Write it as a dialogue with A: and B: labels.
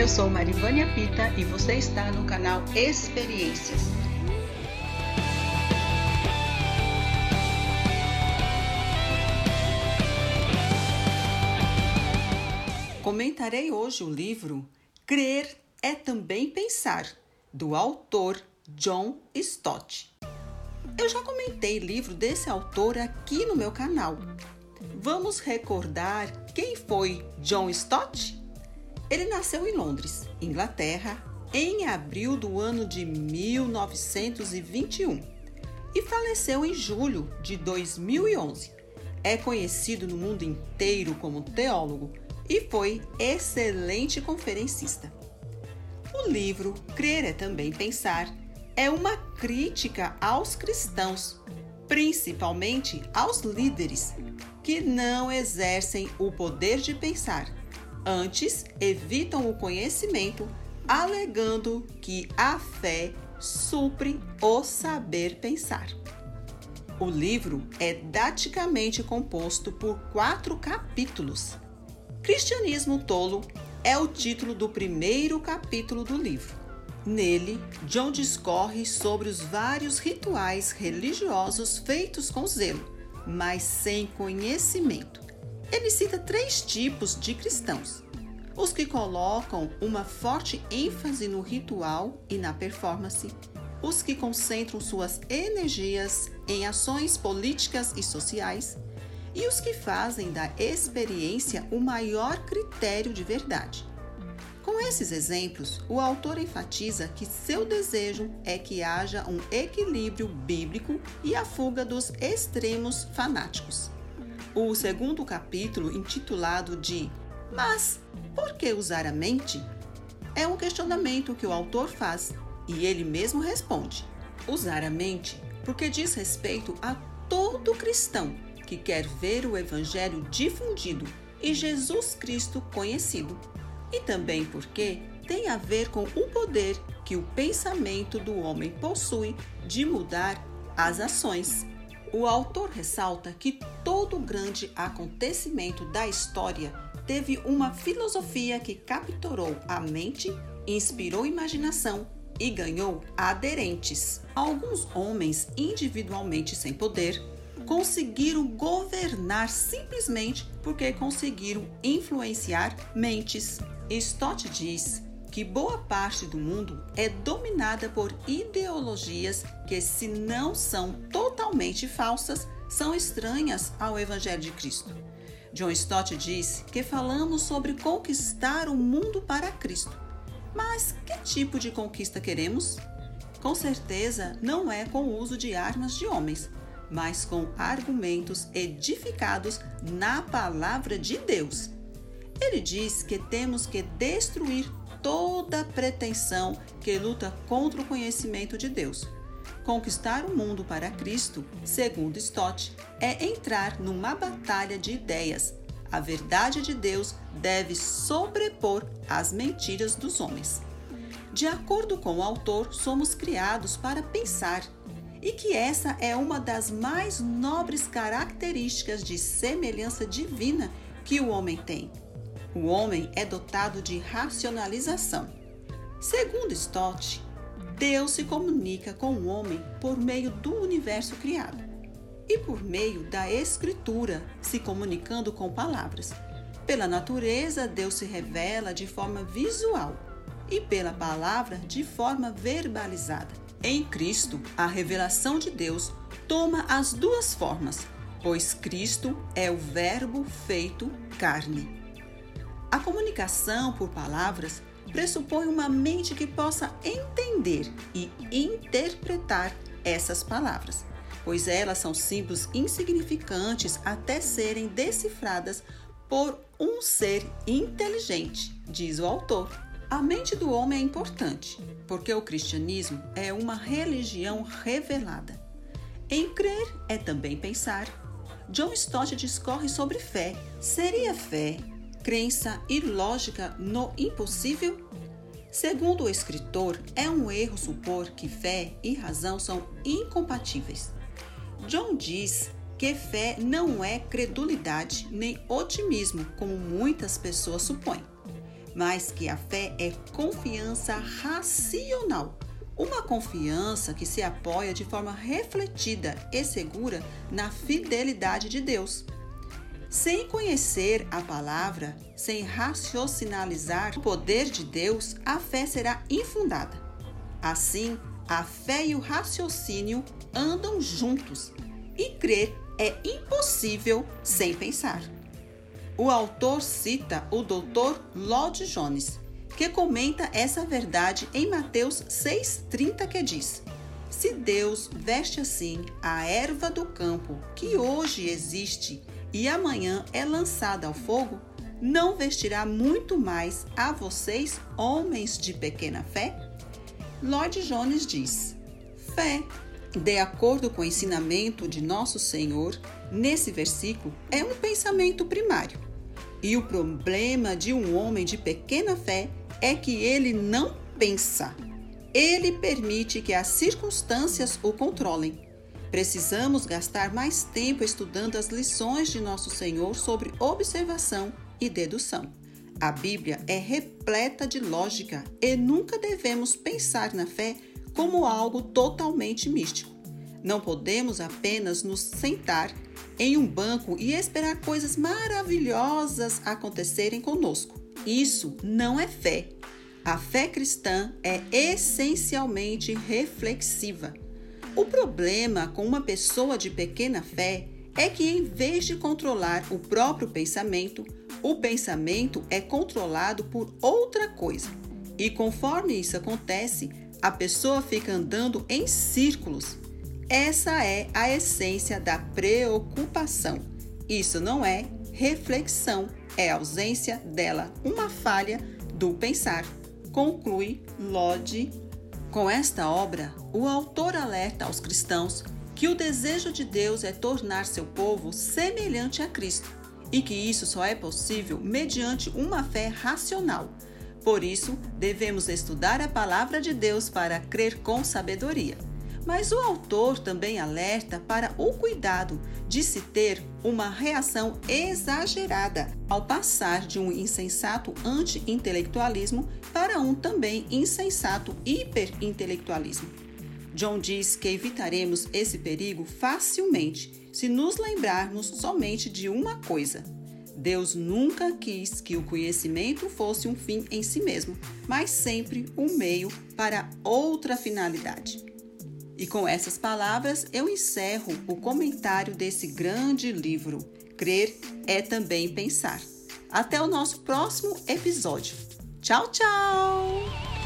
A: Eu sou Marivânia Pita e você está no canal Experiências. Comentarei hoje o livro Crer é também pensar, do autor John Stott. Eu já comentei livro desse autor aqui no meu canal. Vamos recordar quem foi John Stott? Ele nasceu em Londres, Inglaterra, em abril do ano de 1921 e faleceu em julho de 2011. É conhecido no mundo inteiro como teólogo e foi excelente conferencista. O livro Crer é também pensar é uma crítica aos cristãos, principalmente aos líderes que não exercem o poder de pensar Antes, evitam o conhecimento, alegando que a fé supre o saber pensar. O livro é daticamente composto por quatro capítulos. Cristianismo Tolo é o título do primeiro capítulo do livro. Nele, John discorre sobre os vários rituais religiosos feitos com zelo, mas sem conhecimento ele cita três tipos de cristãos: os que colocam uma forte ênfase no ritual e na performance, os que concentram suas energias em ações políticas e sociais, e os que fazem da experiência o maior critério de verdade. Com esses exemplos, o autor enfatiza que seu desejo é que haja um equilíbrio bíblico e a fuga dos extremos fanáticos. O segundo capítulo, intitulado de Mas por que usar a mente? É um questionamento que o autor faz e ele mesmo responde: Usar a mente porque diz respeito a todo cristão que quer ver o Evangelho difundido e Jesus Cristo conhecido. E também porque tem a ver com o poder que o pensamento do homem possui de mudar as ações. O autor ressalta que todo grande acontecimento da história teve uma filosofia que capturou a mente, inspirou imaginação e ganhou aderentes. Alguns homens, individualmente sem poder, conseguiram governar simplesmente porque conseguiram influenciar mentes. Stott diz que boa parte do mundo é dominada por ideologias que, se não são totalmente falsas, são estranhas ao Evangelho de Cristo. John Stott diz que falamos sobre conquistar o mundo para Cristo. Mas que tipo de conquista queremos? Com certeza não é com o uso de armas de homens, mas com argumentos edificados na palavra de Deus. Ele diz que temos que destruir toda pretensão que luta contra o conhecimento de Deus. Conquistar o mundo para Cristo, segundo Stott, é entrar numa batalha de ideias. A verdade de Deus deve sobrepor as mentiras dos homens. De acordo com o autor, somos criados para pensar e que essa é uma das mais nobres características de semelhança divina que o homem tem. O homem é dotado de racionalização. Segundo Stott, Deus se comunica com o homem por meio do universo criado e por meio da escritura, se comunicando com palavras. Pela natureza, Deus se revela de forma visual e pela palavra de forma verbalizada. Em Cristo, a revelação de Deus toma as duas formas, pois Cristo é o Verbo feito carne. A comunicação por palavras pressupõe uma mente que possa entender e interpretar essas palavras, pois elas são símbolos insignificantes até serem decifradas por um ser inteligente, diz o autor. A mente do homem é importante, porque o cristianismo é uma religião revelada. Em crer é também pensar. John Stott discorre sobre fé. Seria fé crença e lógica no impossível? Segundo o escritor, é um erro supor que fé e razão são incompatíveis. John diz que fé não é credulidade nem otimismo, como muitas pessoas supõem. mas que a fé é confiança racional. Uma confiança que se apoia de forma refletida e segura na fidelidade de Deus. Sem conhecer a palavra, sem raciocinalizar o poder de Deus, a fé será infundada. Assim, a fé e o raciocínio andam juntos e crer é impossível sem pensar. O autor cita o Dr. Lloyd Jones, que comenta essa verdade em Mateus 6,30, que diz: Se Deus veste assim a erva do campo que hoje existe e amanhã é lançada ao fogo, não vestirá muito mais a vocês, homens de pequena fé? Lloyd Jones diz: fé, de acordo com o ensinamento de nosso Senhor, nesse versículo, é um pensamento primário. E o problema de um homem de pequena fé é que ele não pensa. Ele permite que as circunstâncias o controlem. Precisamos gastar mais tempo estudando as lições de nosso Senhor sobre observação e dedução. A Bíblia é repleta de lógica e nunca devemos pensar na fé como algo totalmente místico. Não podemos apenas nos sentar em um banco e esperar coisas maravilhosas acontecerem conosco. Isso não é fé. A fé cristã é essencialmente reflexiva. O problema com uma pessoa de pequena fé é que, em vez de controlar o próprio pensamento, o pensamento é controlado por outra coisa. E conforme isso acontece, a pessoa fica andando em círculos. Essa é a essência da preocupação. Isso não é reflexão, é ausência dela, uma falha do pensar. Conclui Lodge com esta obra, o autor alerta aos cristãos que o desejo de Deus é tornar seu povo semelhante a Cristo e que isso só é possível mediante uma fé racional. Por isso, devemos estudar a palavra de Deus para crer com sabedoria. Mas o autor também alerta para o cuidado de se ter uma reação exagerada ao passar de um insensato anti-intelectualismo para um também insensato hiperintelectualismo. John diz que evitaremos esse perigo facilmente se nos lembrarmos somente de uma coisa: Deus nunca quis que o conhecimento fosse um fim em si mesmo, mas sempre um meio para outra finalidade. E com essas palavras eu encerro o comentário desse grande livro. Crer é também pensar. Até o nosso próximo episódio. Tchau, tchau!